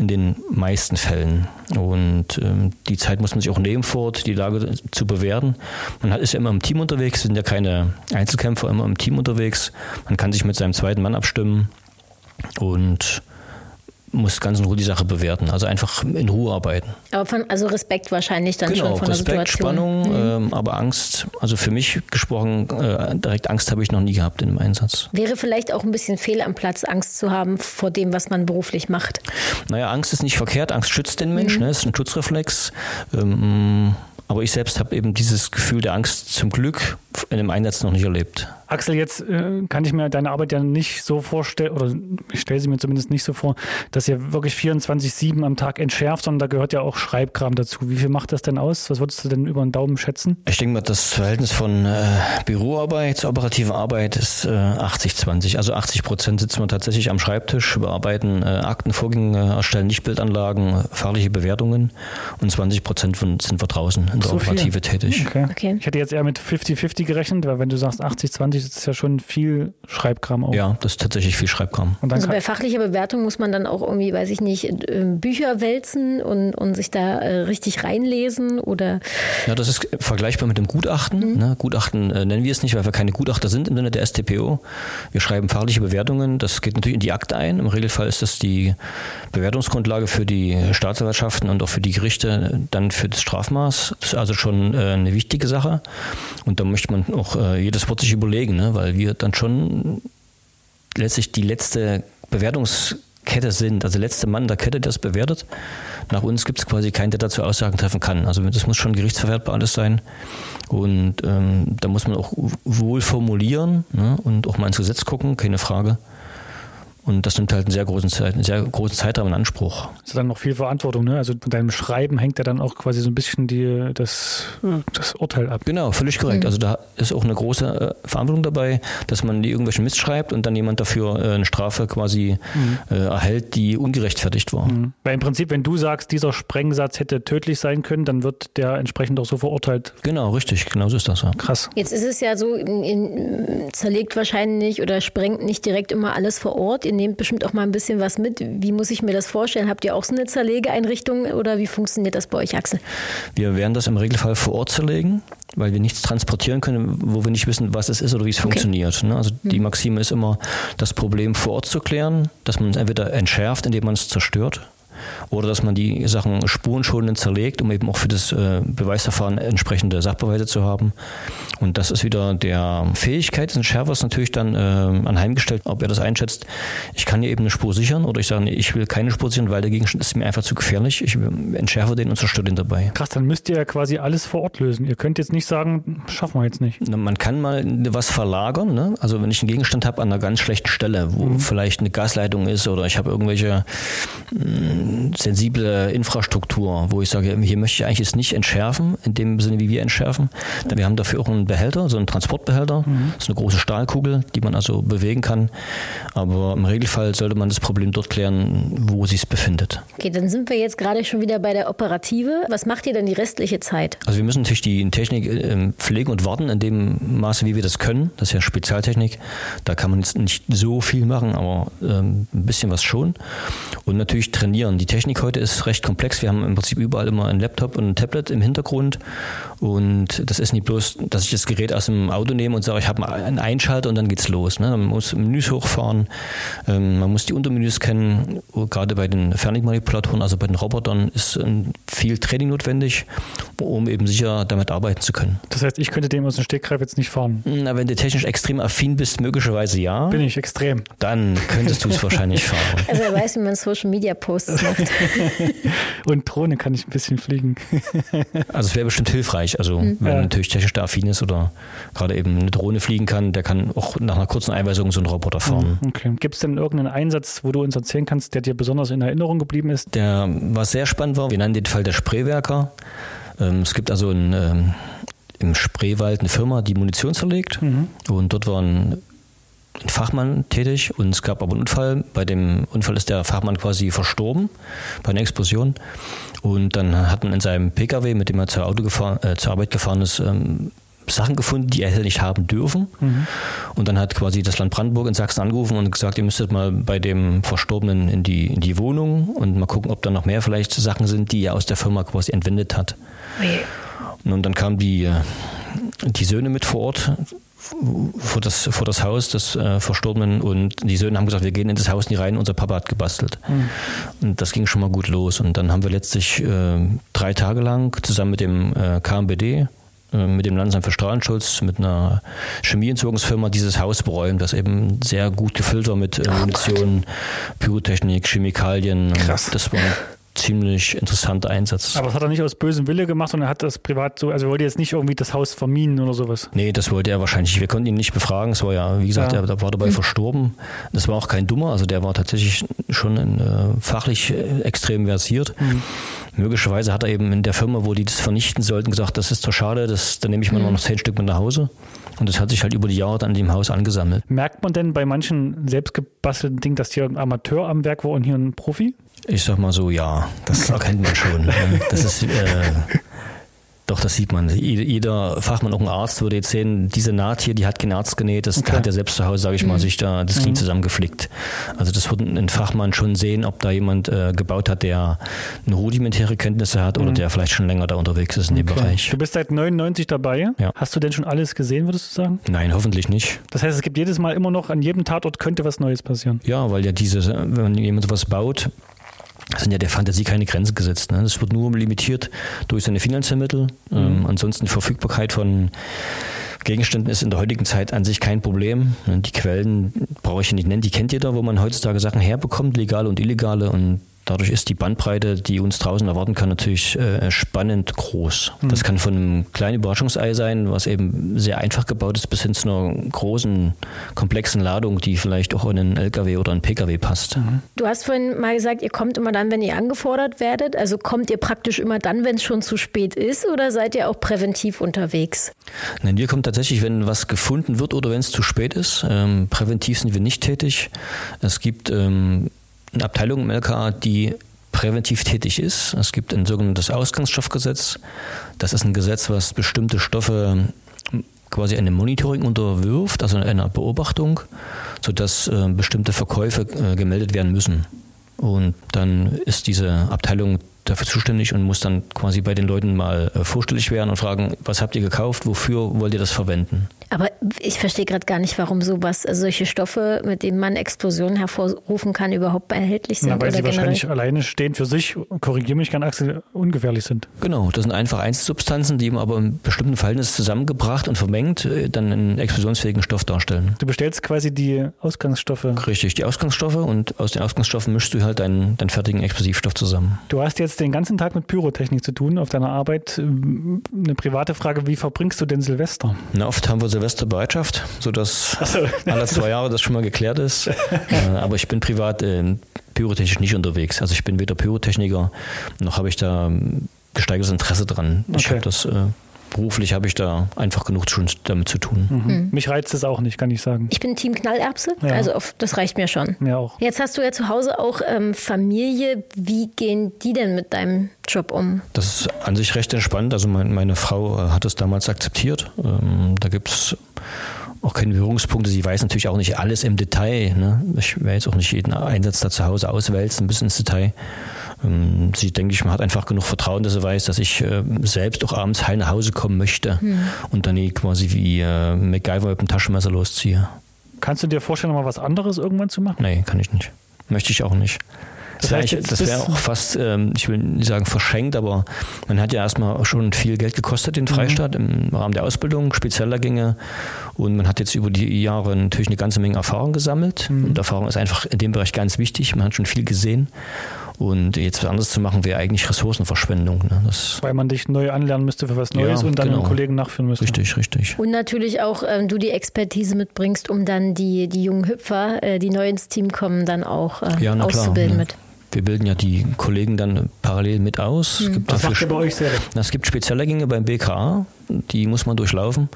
in den meisten Fällen. Und ähm, die Zeit muss man sich auch nehmen, vor Ort die Lage zu bewerten. Man hat, ist ja immer im Team unterwegs, sind ja keine Einzelkämpfer, immer im Team unterwegs. Man kann sich mit seinem zweiten Mann abstimmen und muss ganz in Ruhe die Sache bewerten. Also einfach in Ruhe arbeiten. Aber von, also Respekt wahrscheinlich dann genau, schon von Respekt, der Situation. Spannung, Mhm. ähm, aber Angst. Also für mich gesprochen, äh, direkt Angst habe ich noch nie gehabt in dem Einsatz. Wäre vielleicht auch ein bisschen fehl am Platz, Angst zu haben vor dem, was man beruflich macht. Naja, Angst ist nicht verkehrt. Angst schützt den Menschen, ne? ist ein Schutzreflex. Ähm, aber ich selbst habe eben dieses Gefühl der Angst zum Glück in dem Einsatz noch nicht erlebt. Axel, jetzt äh, kann ich mir deine Arbeit ja nicht so vorstellen, oder ich stelle sie mir zumindest nicht so vor, dass ihr wirklich 24-7 am Tag entschärft, sondern da gehört ja auch Schreibkram dazu. Wie viel macht das denn aus? Was würdest du denn über den Daumen schätzen? Ich denke mal, das Verhältnis von äh, Büroarbeit zur operativen Arbeit ist äh, 80-20. Also 80 Prozent sitzen wir tatsächlich am Schreibtisch, bearbeiten äh, Aktenvorgänge, erstellen Lichtbildanlagen, fahrliche Bewertungen und 20 Prozent sind wir draußen in der So viel? Operative tätig. Okay. Okay. Ich hätte jetzt eher mit 50-50 gerechnet, weil wenn du sagst 80-20, ist das ja schon viel Schreibkram auch. Ja, das ist tatsächlich viel Schreibkram. Und dann Also bei fachlicher Bewertung muss man dann auch irgendwie, weiß ich nicht, äh, Bücher wälzen und, und sich da äh, richtig reinlesen oder Ja, das ist vergleichbar mit dem Gutachten. Ne? Gutachten äh, nennen wir es nicht, weil wir keine Gutachter sind im Sinne der STPO. Wir schreiben fachliche Bewertungen. Das geht natürlich in die Akte ein. Im Regelfall ist das die Bewertungsgrundlage für die Staatsanwaltschaften und auch für die Gerichte, dann für das Strafmaß. Das ist also schon äh, eine wichtige Sache. Und da möchte man auch äh, jedes Wort sich überlegen, ne? weil wir dann schon letztlich die letzte Bewertungskette sind, also der letzte Mann der Kette, der es bewertet. Nach uns gibt es quasi keinen, der dazu Aussagen treffen kann. Also das muss schon gerichtsverwertbar alles sein. Und ähm, da muss man auch wohl formulieren ne? und auch mal ins Gesetz gucken, keine Frage. Und das nimmt halt einen sehr großen, Zeit, einen sehr großen Zeitraum in Anspruch. ist dann noch viel Verantwortung, ne? Also von deinem Schreiben hängt ja dann auch quasi so ein bisschen die, das, das Urteil ab. Genau, völlig korrekt. Also da ist auch eine große äh, Verantwortung dabei, dass man die irgendwelchen Mist schreibt und dann jemand dafür äh, eine Strafe quasi äh, erhält, die ungerechtfertigt war. Mhm. Weil im Prinzip, wenn du sagst, dieser Sprengsatz hätte tödlich sein können, dann wird der entsprechend auch so verurteilt. Genau, richtig, genau so ist das. Ja. Krass. Jetzt ist es ja so, in, in, zerlegt wahrscheinlich oder sprengt nicht direkt immer alles vor Ort. Ihr nehmt bestimmt auch mal ein bisschen was mit. Wie muss ich mir das vorstellen? Habt ihr auch so eine Zerlegeeinrichtung oder wie funktioniert das bei euch, Axel? Wir werden das im Regelfall vor Ort zerlegen, weil wir nichts transportieren können, wo wir nicht wissen, was es ist oder wie es funktioniert. Ne? Also die Maxime ist immer, das Problem vor Ort zu klären, dass man es entweder entschärft, indem man es zerstört, oder dass man die Sachen spurenschonend zerlegt, um eben auch für das äh, Beweisverfahren entsprechende Sachbeweise zu haben. Und das ist wieder der Fähigkeit des Entschärfers natürlich dann äh, anheimgestellt, ob er das einschätzt. Ich kann hier eben eine Spur sichern oder ich sage, nee, ich will keine Spur sichern, weil der Gegenstand ist mir einfach zu gefährlich. Ich entschärfe den und zerstöre den dabei. Krass, dann müsst ihr ja quasi alles vor Ort lösen. Ihr könnt jetzt nicht sagen, schaffen wir jetzt nicht. Na, Man kann mal was verlagern. Ne? Also wenn ich einen Gegenstand habe an einer ganz schlechten Stelle, wo vielleicht eine Gasleitung ist oder ich habe irgendwelche mh, sensible Infrastruktur, wo ich sage, hier möchte ich eigentlich jetzt nicht entschärfen, in dem Sinne, wie wir entschärfen. Denn wir haben dafür auch einen Behälter, so einen Transportbehälter. Mhm. Das ist eine große Stahlkugel, die man also bewegen kann. Aber im Regelfall sollte man das Problem dort klären, wo sich es befindet. Okay, dann sind wir jetzt gerade schon wieder bei der Operative. Was macht ihr denn die restliche Zeit? Also wir müssen natürlich die Technik ähm, pflegen und warten in dem Maße, wie wir das können. Das ist ja Spezialtechnik. Da kann man jetzt nicht so viel machen, aber ähm, ein bisschen was schon. Und natürlich trainieren. Die Technik heute ist recht komplex. Wir haben im Prinzip überall immer ein Laptop und ein Tablet im Hintergrund. Und das ist nicht bloß, dass ich das Gerät aus dem Auto nehme und sage, ich habe einen Einschalter und dann geht's los. Ne? Man muss Menüs hochfahren, ähm, man muss die Untermenüs kennen. Gerade bei den Fernmanipulatoren, also bei den Robotern, ist viel Training notwendig, um eben sicher damit arbeiten zu können. Das heißt, ich könnte dem aus dem Stegreif jetzt nicht fahren? Na, wenn du technisch extrem affin bist, möglicherweise ja. Bin ich extrem. Dann könntest du es wahrscheinlich fahren. Also er weiß, wie man Social Media Posts macht. Und Drohne kann ich ein bisschen fliegen. also es wäre bestimmt hilfreich. Also mhm. wenn ja. natürlich technisch da affin ist oder gerade eben eine Drohne fliegen kann, der kann auch nach einer kurzen Einweisung so einen Roboter fahren. Mhm. Okay. Gibt es denn irgendeinen Einsatz, wo du uns erzählen kannst, der dir besonders in Erinnerung geblieben ist? Der, was sehr spannend war, wir nennen den Fall der Spreewerker. Ähm, es gibt also ein, ähm, im Spreewald eine Firma, die Munition zerlegt. Mhm. Und dort waren ein Fachmann tätig und es gab aber einen Unfall. Bei dem Unfall ist der Fachmann quasi verstorben bei einer Explosion. Und dann hat man in seinem Pkw, mit dem er zur, Auto gefahren, äh, zur Arbeit gefahren ist, ähm, Sachen gefunden, die er hätte nicht haben dürfen. Mhm. Und dann hat quasi das Land Brandenburg in Sachsen angerufen und gesagt, ihr müsstet mal bei dem Verstorbenen in die, in die Wohnung und mal gucken, ob da noch mehr vielleicht Sachen sind, die er aus der Firma quasi entwendet hat. Okay. Und dann kamen die, äh, die Söhne mit vor Ort vor das, vor das Haus des äh, Verstorbenen und die Söhne haben gesagt, wir gehen in das Haus nie rein, unser Papa hat gebastelt. Mhm. Und das ging schon mal gut los. Und dann haben wir letztlich äh, drei Tage lang zusammen mit dem äh, KMBD, äh, mit dem Landesamt für Strahlenschutz, mit einer Chemieentsorgungsfirma dieses Haus beräumt, das eben sehr gut gefüllt war mit äh, oh Munition, Pyrotechnik, Chemikalien. Krass. Das war ziemlich interessanter Einsatz. Aber das hat er nicht aus bösem Wille gemacht und er hat das privat so, also er wollte jetzt nicht irgendwie das Haus verminen oder sowas. Nee, das wollte er wahrscheinlich. Wir konnten ihn nicht befragen. Es war ja, wie gesagt, ja. er war dabei mhm. verstorben. Das war auch kein Dummer, also der war tatsächlich schon in, äh, fachlich äh, extrem versiert. Mhm. Möglicherweise hat er eben in der Firma, wo die das vernichten sollten, gesagt, das ist zu schade, das, dann nehme ich mal mhm. noch zehn Stück mit nach Hause. Und das hat sich halt über die Jahre dann in dem Haus angesammelt. Merkt man denn bei manchen selbstgebastelten Dingen, dass hier ein Amateur am Werk war und hier ein Profi? Ich sag mal so, ja, das erkennt man schon. Das ist, äh, doch, das sieht man. Jeder Fachmann, auch ein Arzt, würde jetzt sehen, diese Naht hier, die hat kein Arzt genäht, das okay. hat er selbst zu Hause, sage ich mal, mhm. sich da das Knie mhm. zusammengeflickt. Also das würde ein Fachmann schon sehen, ob da jemand äh, gebaut hat, der eine rudimentäre Kenntnisse hat oder mhm. der vielleicht schon länger da unterwegs ist in dem okay. Bereich. Du bist seit 99 dabei. Ja. Hast du denn schon alles gesehen, würdest du sagen? Nein, hoffentlich nicht. Das heißt, es gibt jedes Mal immer noch, an jedem Tatort könnte was Neues passieren. Ja, weil ja diese, wenn jemand sowas baut, sind ja der Fantasie keine Grenzen gesetzt. Ne? Das wird nur limitiert durch seine finanziellen Mittel. Mhm. Ähm, ansonsten die Verfügbarkeit von Gegenständen ist in der heutigen Zeit an sich kein Problem. Die Quellen brauche ich nicht nennen, die kennt jeder, wo man heutzutage Sachen herbekommt, legale und illegale. Und Dadurch ist die Bandbreite, die uns draußen erwarten kann, natürlich äh, spannend groß. Mhm. Das kann von einem kleinen Überraschungsei sein, was eben sehr einfach gebaut ist, bis hin zu einer großen, komplexen Ladung, die vielleicht auch in einen LKW oder einen PKW passt. Mhm. Du hast vorhin mal gesagt, ihr kommt immer dann, wenn ihr angefordert werdet. Also kommt ihr praktisch immer dann, wenn es schon zu spät ist oder seid ihr auch präventiv unterwegs? Nein, wir kommen tatsächlich, wenn was gefunden wird oder wenn es zu spät ist. Ähm, präventiv sind wir nicht tätig. Es gibt ähm, eine Abteilung im LKA, die präventiv tätig ist. Es gibt ein sogenanntes Ausgangsstoffgesetz. Das ist ein Gesetz, was bestimmte Stoffe quasi einem Monitoring unterwirft, also einer Beobachtung, sodass äh, bestimmte Verkäufe äh, gemeldet werden müssen. Und dann ist diese Abteilung dafür zuständig und muss dann quasi bei den Leuten mal äh, vorstellig werden und fragen, was habt ihr gekauft, wofür wollt ihr das verwenden? Aber ich verstehe gerade gar nicht, warum sowas, also solche Stoffe, mit denen man Explosionen hervorrufen kann, überhaupt erhältlich sind. Ja, weil oder sie generell? wahrscheinlich alleine stehen für sich, korrigiere mich gerne, Axel, ungefährlich sind. Genau, das sind einfach Einzelsubstanzen, die aber in bestimmten Verhältnissen zusammengebracht und vermengt äh, dann einen explosionsfähigen Stoff darstellen. Du bestellst quasi die Ausgangsstoffe. Richtig, die Ausgangsstoffe und aus den Ausgangsstoffen mischst du halt deinen, deinen fertigen Explosivstoff zusammen. Du hast jetzt den ganzen Tag mit Pyrotechnik zu tun auf deiner Arbeit. Eine private Frage, wie verbringst du denn Silvester? Na, oft haben wir Silvesterbereitschaft, sodass so. alle zwei Jahre das schon mal geklärt ist. Äh, aber ich bin privat äh, pyrotechnisch nicht unterwegs. Also ich bin weder Pyrotechniker, noch habe ich da ähm, gesteigertes Interesse dran. Okay. Ich habe das äh, beruflich habe ich da einfach genug schon damit zu tun. Mhm. Mhm. Mich reizt es auch nicht, kann ich sagen. Ich bin Team Knallerbse, ja. also auf, das reicht mir schon. Ja auch. Jetzt hast du ja zu Hause auch ähm, Familie. Wie gehen die denn mit deinem Job um? Das ist an sich recht entspannt. Also mein, meine Frau äh, hat es damals akzeptiert. Ähm, da gibt es auch keine Berührungspunkte. Sie weiß natürlich auch nicht alles im Detail. Ne? Ich werde jetzt auch nicht jeden Einsatz da zu Hause auswälzen, bis ins Detail. Ähm, sie, denke ich, man hat einfach genug Vertrauen, dass sie weiß, dass ich äh, selbst auch abends heil nach Hause kommen möchte hm. und dann quasi wie äh, MacGyver mit dem Taschenmesser losziehe. Kannst du dir vorstellen, mal was anderes irgendwann zu machen? Nee, kann ich nicht. Möchte ich auch nicht. Das wäre wär auch fast, ähm, ich will nicht sagen verschenkt, aber man hat ja erstmal schon viel Geld gekostet, den Freistaat, mhm. im Rahmen der Ausbildung, spezieller Gänge. Und man hat jetzt über die Jahre natürlich eine ganze Menge Erfahrung gesammelt. Mhm. Und Erfahrung ist einfach in dem Bereich ganz wichtig. Man hat schon viel gesehen. Und jetzt was anderes zu machen, wäre eigentlich Ressourcenverschwendung. Ne? Das Weil man dich neu anlernen müsste für was Neues ja, und dann genau. einen Kollegen nachführen müsste. Richtig, richtig. Und natürlich auch ähm, du die Expertise mitbringst, um dann die, die jungen Hüpfer, äh, die neu ins Team kommen, dann auch äh, ja, auszubilden klar, ne? mit. Wir bilden ja die Kollegen dann parallel mit aus. Mhm. Es gibt das macht ihr bei euch selber? Es gibt Speziallehrgänge beim BKA, die muss man durchlaufen.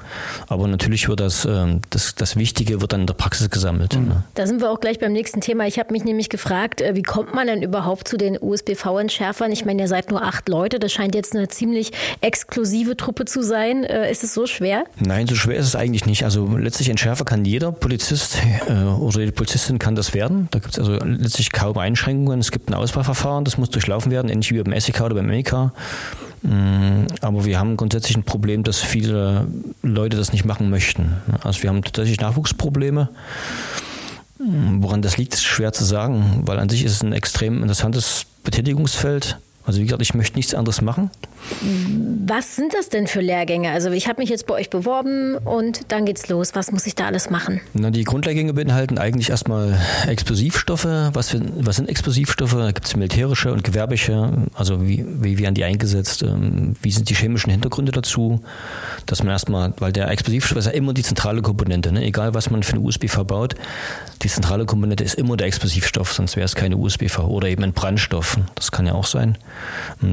Aber natürlich wird das, ähm, das, das Wichtige wird dann in der Praxis gesammelt. Mhm. Ne? Da sind wir auch gleich beim nächsten Thema. Ich habe mich nämlich gefragt, äh, wie kommt man denn überhaupt zu den USBV-Entschärfern? Ich meine, ihr seid nur acht Leute. Das scheint jetzt eine ziemlich exklusive Truppe zu sein. Äh, ist es so schwer? Nein, so schwer ist es eigentlich nicht. Also letztlich Entschärfer kann jeder Polizist äh, oder die Polizistin kann das werden. Da gibt es also letztlich kaum Einschränkungen. Es gibt gibt ein Auswahlverfahren, das muss durchlaufen werden, ähnlich wie beim SEK oder beim MEK. Mm, aber wir haben grundsätzlich ein Problem, dass viele Leute das nicht machen möchten. Also wir haben tatsächlich Nachwuchsprobleme. Mm, woran das liegt, ist schwer zu sagen, weil an sich ist es ein extrem interessantes Betätigungsfeld. Also wie gesagt, ich möchte nichts anderes machen. Was sind das denn für Lehrgänge? Also ich habe mich jetzt bei euch beworben und dann geht's los. Was muss ich da alles machen? Na, die Grundlehrgänge beinhalten eigentlich erstmal Explosivstoffe. Was, für, was sind Explosivstoffe? Da gibt es militärische und gewerbliche. Also wie, wie werden die eingesetzt? Ähm, wie sind die chemischen Hintergründe dazu? Dass man erstmal, weil der Explosivstoff ist ja immer die zentrale Komponente. Ne? Egal was man für eine USB verbaut, die zentrale Komponente ist immer der Explosivstoff, sonst wäre es keine USB oder eben ein Brandstoff. Das kann ja auch sein.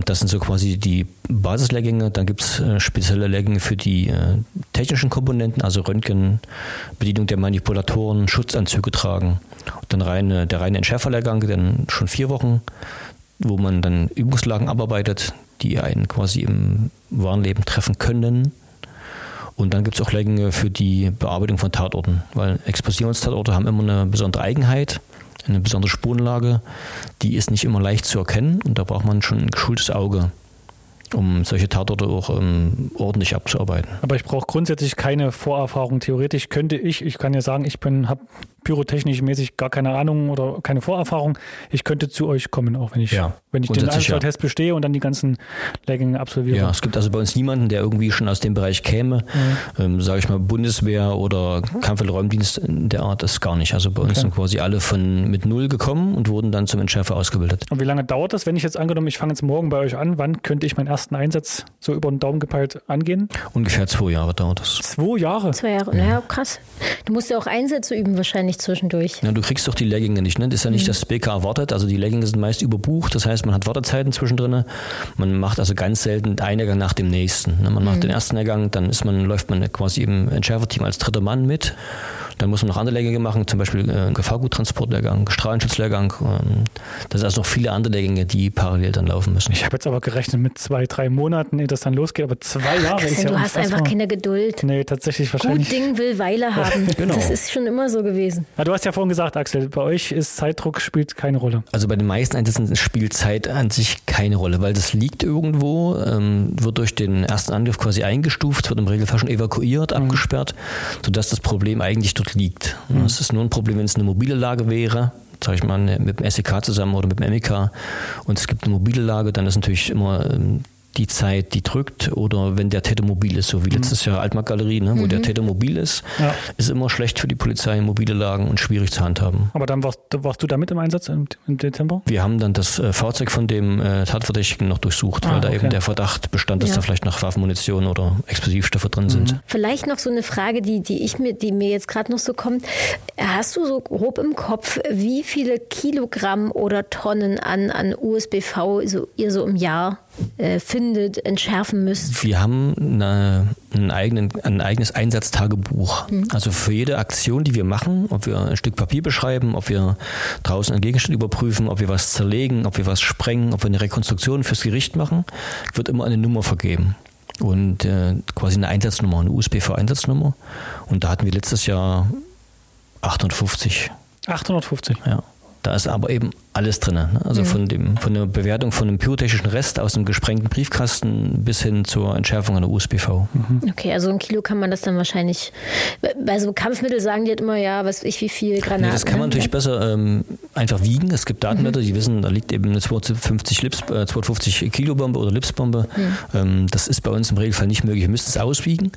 Das sind so quasi die Basislehrgänge. Dann gibt es äh, spezielle Lehrgänge für die äh, technischen Komponenten, also Röntgen, Bedienung der Manipulatoren, Schutzanzüge tragen. Und dann reine, der reine Entschärferlehrgang, dann schon vier Wochen, wo man dann Übungslagen abarbeitet, die einen quasi im wahren Leben treffen können. Und dann gibt es auch Lehrgänge für die Bearbeitung von Tatorten, weil Explosionstatorte haben immer eine besondere Eigenheit eine besondere Spurenlage, die ist nicht immer leicht zu erkennen und da braucht man schon ein geschultes Auge um solche Tatorte auch ähm, ordentlich abzuarbeiten. Aber ich brauche grundsätzlich keine Vorerfahrung. Theoretisch könnte ich, ich kann ja sagen, ich bin, habe pyrotechnisch mäßig gar keine Ahnung oder keine Vorerfahrung. Ich könnte zu euch kommen, auch wenn ich, ja, wenn ich den Einzeltest ja. bestehe und dann die ganzen Lehrgänge absolviere. Ja, es gibt also bei uns niemanden, der irgendwie schon aus dem Bereich käme. Mhm. Ähm, Sage ich mal, Bundeswehr oder Kampfräumdienst in der Art ist gar nicht. Also bei uns okay. sind quasi alle von mit null gekommen und wurden dann zum Entschärfer ausgebildet. Und wie lange dauert das, wenn ich jetzt angenommen, ich fange jetzt morgen bei euch an, wann könnte ich meinen ersten Einsatz so über den Daumen gepeilt angehen? Ungefähr zwei Jahre dauert das. Zwei Jahre? Zwei Jahre, ja, ja krass. Du musst ja auch Einsätze üben wahrscheinlich nicht zwischendurch. Ja, du kriegst doch die Leggings nicht, ne? Das ist ja nicht, mhm. dass das BK wartet. Also die Leggings sind meist überbucht. Das heißt, man hat Wartezeiten zwischendrin. Man macht also ganz selten einen Lehrgang nach dem nächsten. Ne? Man macht mhm. den ersten Lehrgang, dann ist man, läuft man quasi im Entschärferteam als dritter Mann mit. Dann muss man noch andere Lehrgänge machen, zum Beispiel äh, Gefahrguttransportlehrgang, Strahlenschutzlehrgang. Ähm, das sind also noch viele andere Lehrgänge, die parallel dann laufen müssen. Ich habe jetzt aber gerechnet mit zwei, drei Monaten, ehe das dann losgeht, aber zwei Jahre Christian, ist ja Du hast einfach keine Geduld. Nee, tatsächlich wahrscheinlich. Gut Ding will Weile haben. genau. Das ist schon immer so gewesen. Ja, du hast ja vorhin gesagt, Axel, bei euch ist Zeitdruck spielt keine Rolle. Also bei den meisten Einsätzen spielt Zeit an sich keine Rolle, weil das liegt irgendwo, ähm, wird durch den ersten Angriff quasi eingestuft, wird im Regelfall schon evakuiert, mhm. abgesperrt, sodass das Problem eigentlich dort liegt. Mhm. Das ist nur ein Problem, wenn es eine mobile Lage wäre, sage ich mal, mit dem SEK zusammen oder mit dem MEK und es gibt eine mobile Lage, dann ist natürlich immer ähm, die Zeit, die drückt oder wenn der Täter mobil ist, so wie letztes Jahr Altmark-Galerie, ne, wo der Täter mobil ist, Ja. ist immer schlecht für die Polizei in mobile Lagen und schwierig zu handhaben. Aber dann warst, warst du damit im Einsatz im, im Dezember? Wir haben dann das äh, Fahrzeug von dem äh, Tatverdächtigen noch durchsucht, Ah, weil da okay. eben der Verdacht bestand, dass Ja. da vielleicht noch Waffenmunition oder Explosivstoffe drin sind. Vielleicht noch so eine Frage, die, die ich mir, die mir jetzt gerade noch so kommt. Hast du so grob im Kopf, wie viele Kilogramm oder Tonnen an, an USBV so, ihr so im Jahr äh, findet, entschärfen müsst? Wir haben eine, einen eigenen, ein eigenes Einsatztagebuch. Also für jede Aktion, die wir machen, ob wir ein Stück Papier beschreiben, ob wir draußen einen Gegenstand überprüfen, ob wir was zerlegen, ob wir was sprengen, ob wir eine Rekonstruktion fürs Gericht machen, wird immer eine Nummer vergeben. Und äh, quasi eine Einsatznummer, eine USBV-Einsatznummer. Und da hatten wir letztes Jahr 850. 850. Ja. Da ist aber eben alles drin. Ne? Also von, dem, von der Bewertung von einem pyrotechnischen Rest aus dem gesprengten Briefkasten bis hin zur Entschärfung einer USBV. Okay, also ein Kilo kann man das dann wahrscheinlich. Bei so Kampfmittel sagen die halt immer, ja, was weiß ich, wie viel Granaten. Nee, das kann man ne? natürlich besser ähm, einfach wiegen. Es gibt Datenblätter, die wissen, da liegt eben eine 250, Lips, äh, 250 Kilo Bombe oder Lipsbombe. Ähm, das ist bei uns im Regelfall nicht möglich. Wir müssen es auswiegen.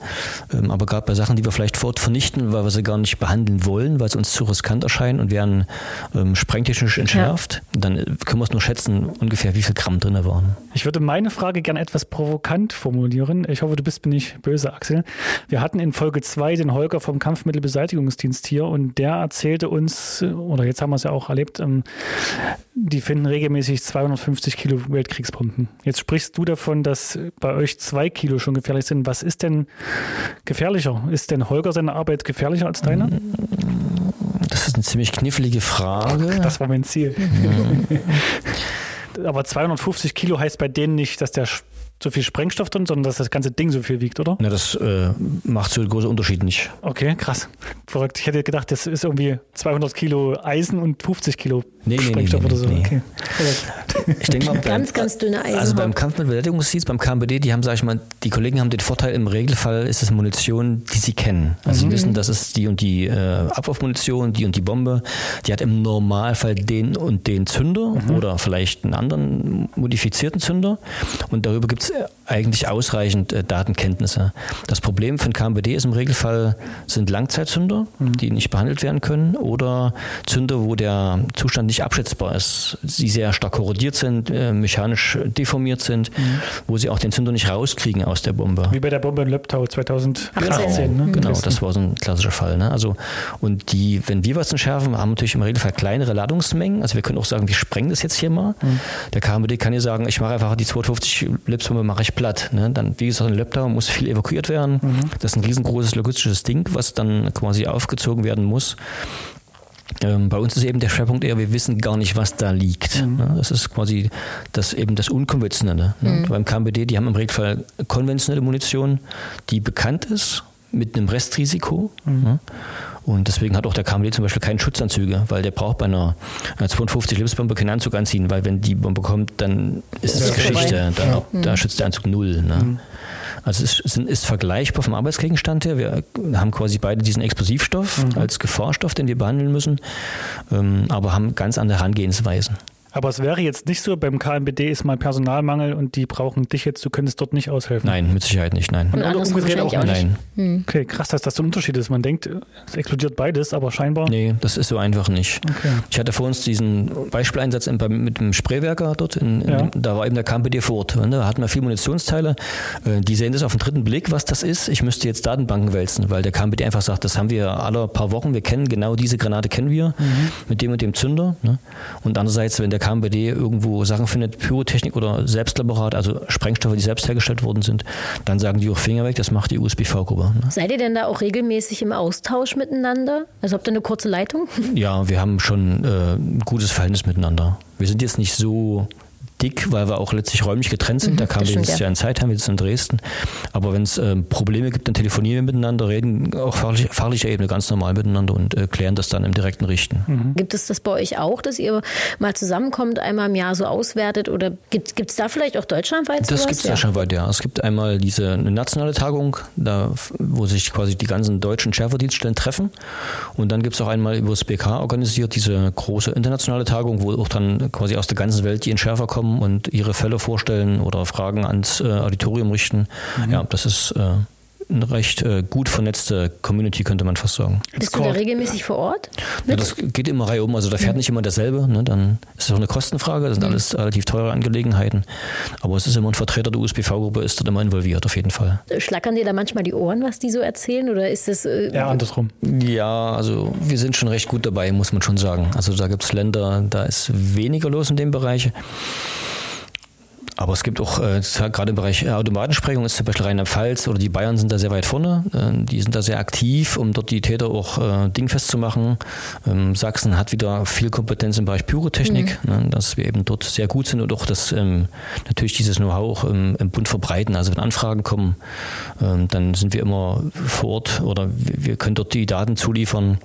Ähm, aber gerade bei Sachen, die wir vielleicht fort vernichten, weil wir sie gar nicht behandeln wollen, weil sie uns zu riskant erscheinen und werden ähm, sprengtechnisch entschärft, dann äh, können wir es nur schätzen, ungefähr wie viel Gramm drin waren. Ich würde meine Frage gerne etwas provokant formulieren. Ich hoffe, du bist mir nicht böse, Axel. Wir hatten in Folge 2 den Holger vom Kampfmittelbeseitigungsdienst hier und der erzählte uns, oder jetzt haben wir es ja auch erlebt, ähm, die finden regelmäßig 250 Kilo Weltkriegsbomben. Jetzt sprichst du davon, dass bei euch zwei Kilo schon gefährlich sind. Was ist denn gefährlicher? Ist denn Holger seine Arbeit gefährlicher als deine? Ziemlich knifflige Frage. Das war mein Ziel. Aber 250 Kilo heißt bei denen nicht, dass der so viel Sprengstoff drin, sondern dass das ganze Ding so viel wiegt, oder? Na, das äh, macht so einen großen Unterschied nicht. Okay, krass. Verrückt. Ich hätte gedacht, das ist irgendwie 200 Kilo Eisen und 50 Kilo Nee, nee, nee, Sprengstoff nee, oder so. nee. Okay. Ich denke mal, Ganz, ganz dünne Eisen. Also beim Kampfmittelbesetigungsdienst, beim KMBD, die haben, sag ich mal, die Kollegen haben den Vorteil, im Regelfall ist es Munition, die sie kennen. Also sie wissen, das ist die und die äh, Abwurfmunition, die und die Bombe. Die hat im Normalfall den und den Zünder oder vielleicht einen anderen modifizierten Zünder. Und darüber gibt es eigentlich ausreichend äh, Datenkenntnisse. Das Problem für den KMBD ist im Regelfall sind Langzeitzünder, die nicht behandelt werden können oder Zünder, wo der Zustand nicht abschätzbar ist. Sie sehr stark korrodiert sind, äh, mechanisch deformiert sind, wo sie auch den Zünder nicht rauskriegen aus der Bombe. Wie bei der Bombe in Löbtau 2018. Ne? Genau, das war so ein klassischer Fall. Ne? Also, und die, wenn wir was entschärfen, haben natürlich im Regelfall kleinere Ladungsmengen. Also wir können auch sagen, wir sprengen das jetzt hier mal. Der KMD kann ja sagen, ich mache einfach die 250 Lipsbombe mache ich platt. Ne? Dann, wie gesagt, in Löbtau muss viel evakuiert werden. Das ist ein riesengroßes logistisches Ding, was dann quasi aufgezogen werden muss. Ähm, bei uns ist eben der Schwerpunkt eher, wir wissen gar nicht, was da liegt. Ne? Das ist quasi das eben das Unkonventionelle. Ne? Beim KMBD, die haben im Regelfall konventionelle Munition, die bekannt ist, mit einem Restrisiko. Ne? Und deswegen hat auch der KMD zum Beispiel keine Schutzanzüge, weil der braucht bei einer äh, 52 Lebensbombe keinen Anzug anziehen, weil wenn die Bombe kommt, dann ist es Ja, Geschichte. vorbei. Dann, Da schützt der Anzug null. Ne? Also es ist, ist vergleichbar vom Arbeitsgegenstand her. Wir haben quasi beide diesen Explosivstoff als Gefahrstoff, den wir behandeln müssen, ähm, aber haben ganz andere Herangehensweisen. Aber es wäre jetzt nicht so, beim KMBD ist mal Personalmangel und die brauchen dich jetzt, du könntest dort nicht aushelfen. Nein, mit Sicherheit nicht, nein. Und andersrum umgedreht auch auch Nein, nicht. Okay, krass, dass das so ein Unterschied ist. Man denkt, es explodiert beides, aber scheinbar. nee, das ist so einfach nicht. Okay. Ich hatte vor uns diesen Beispieleinsatz in, mit dem Spraywerker dort, in, in Ja. dem, da war eben der KMPD vor Ort. Da hatten wir viele Munitionsteile. Äh, Die sehen das auf den dritten Blick, was das ist. Ich müsste jetzt Datenbanken wälzen, weil der KMPD einfach sagt, das haben wir alle paar Wochen, wir kennen genau diese Granate, kennen wir Mhm. mit dem und dem Zünder. Ne? Und andererseits, wenn der KMPD irgendwo Sachen findet, Pyrotechnik oder Selbstlaborat, also Sprengstoffe, die selbst hergestellt worden sind, dann sagen die auch Finger weg, das macht die USBV-Gruppe. Ne? Seid ihr denn da auch regelmäßig im Austausch miteinander? Also habt ihr eine kurze Leitung? Ja, wir haben schon äh, ein gutes Verhältnis miteinander. Wir sind jetzt nicht so dick, weil wir auch letztlich räumlich getrennt sind. Mhm, da kam wir jetzt ja. in Zeitheim, wir sitzen in Dresden. Aber wenn es ähm, Probleme gibt, dann telefonieren wir miteinander, reden auf fachlich, fachlicher Ebene ganz normal miteinander und äh, klären das dann im direkten Richten. Gibt es das bei euch auch, dass ihr mal zusammenkommt, einmal im Jahr so auswertet? Oder gibt es da vielleicht auch deutschlandweit Das gibt es ja. schon weit, ja. Es gibt einmal diese eine nationale Tagung, da, wo sich quasi die ganzen deutschen Schärferdienststellen treffen. Und dann gibt es auch einmal über das BK organisiert diese große internationale Tagung, wo auch dann quasi aus der ganzen Welt die Entschärfer kommen kommen und ihre Fälle vorstellen oder Fragen ans äh, Auditorium richten. Mhm. Ja, das ist äh, eine recht äh, gut vernetzte Community, könnte man fast sagen. Bist du da regelmäßig vor Ort? Ja, das geht immer Reihe um. Also da fährt mhm. nicht immer derselbe. Ne? Dann ist es auch eine Kostenfrage. Das sind mhm. alles relativ teure Angelegenheiten. Aber es ist immer ein Vertreter der USBV-Gruppe, ist dort immer involviert, auf jeden Fall. Schlackern dir da manchmal die Ohren, was die so erzählen? Oder ist das. Äh, ja, andersrum. Ja, also wir sind schon recht gut dabei, muss man schon sagen. Also da gibt es Länder, da ist weniger los in dem Bereich. Aber es gibt auch, äh, gerade im Bereich Automatensprengung ist zum Beispiel Rheinland-Pfalz oder die Bayern sind da sehr weit vorne. Äh, die sind da sehr aktiv, um dort die Täter auch äh, dingfest zu machen. Ähm, Sachsen hat wieder viel Kompetenz im Bereich Pyrotechnik, mhm. ne, dass wir eben dort sehr gut sind und auch das ähm, natürlich dieses Know-how auch im, im Bund verbreiten. Also wenn Anfragen kommen, ähm, dann sind wir immer vor Ort oder wir, wir können dort die Daten zuliefern.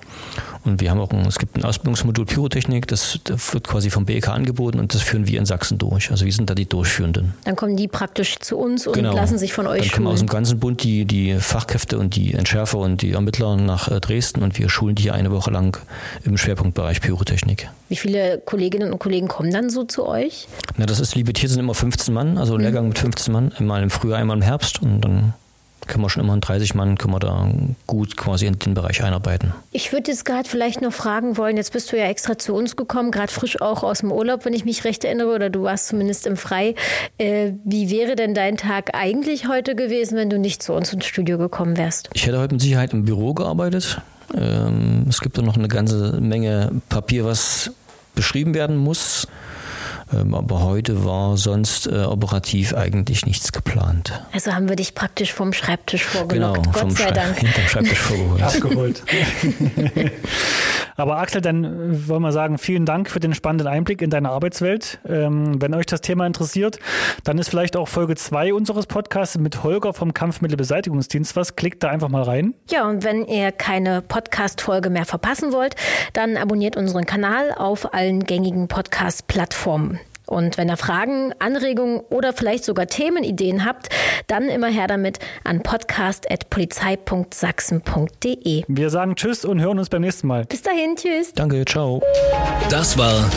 Und wir haben auch ein, es gibt ein Ausbildungsmodul Pyrotechnik, das, das wird quasi vom BEK angeboten und das führen wir in Sachsen durch. Also wir sind da die Durchführung. Ausführenden. Dann kommen die praktisch zu uns und genau. lassen sich von euch Dann kommen aus dem ganzen Bund die, die Fachkräfte und die Entschärfer und die Ermittler nach äh, Dresden und wir schulen die eine Woche lang im Schwerpunktbereich Pyrotechnik. Wie viele Kolleginnen und Kollegen kommen dann so zu euch? Na, das ist limitiert, sind immer 15 Mann, also ein mhm. Lehrgang mit 15 Mann, einmal im Frühjahr, einmal im Herbst und dann können wir schon immer in 30 Mann können wir da gut quasi in den Bereich einarbeiten. Ich würde jetzt gerade vielleicht noch fragen wollen, jetzt bist du ja extra zu uns gekommen, gerade frisch auch aus dem Urlaub, wenn ich mich recht erinnere, oder du warst zumindest im Frei. Äh, wie wäre denn dein Tag eigentlich heute gewesen, wenn du nicht zu uns ins Studio gekommen wärst? Ich hätte heute mit Sicherheit im Büro gearbeitet. Ähm, es gibt da noch eine ganze Menge Papier, was beschrieben werden muss. Ähm, aber heute war sonst äh, operativ eigentlich nichts geplant. Also haben wir dich praktisch vom Schreibtisch vorgelockt. Genau, Gott sei Schrei Dank. Hinterm Schreibtisch vorgeholt. Abgeholt. aber Axel, dann äh, wollen wir sagen, vielen Dank für den spannenden Einblick in deine Arbeitswelt. Ähm, wenn euch das Thema interessiert, dann ist vielleicht auch Folge 2 unseres Podcasts mit Holger vom Kampfmittelbeseitigungsdienst was. Klickt da einfach mal rein. Ja, und wenn ihr keine Podcast-Folge mehr verpassen wollt, dann abonniert unseren Kanal auf allen gängigen Podcast-Plattformen. Und wenn ihr Fragen, Anregungen oder vielleicht sogar Themenideen habt, dann immer her damit an podcast.polizei.sachsen.de. Wir sagen Tschüss und hören uns beim nächsten Mal. Bis dahin, Tschüss. Danke, ciao. Das war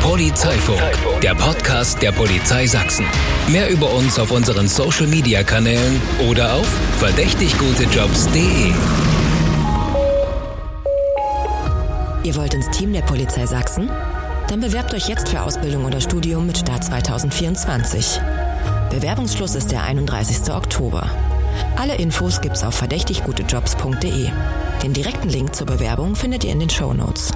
Polizeifunk, der Podcast der Polizei Sachsen. Mehr über uns auf unseren Social Media Kanälen oder auf verdächtiggutejobs.de. Ihr wollt ins Team der Polizei Sachsen? Dann bewerbt euch jetzt für Ausbildung oder Studium mit Start 2024. Bewerbungsschluss ist der 31. Oktober. Alle Infos gibt's auf verdächtiggutejobs.de. Den direkten Link zur Bewerbung findet ihr in den Show Notes.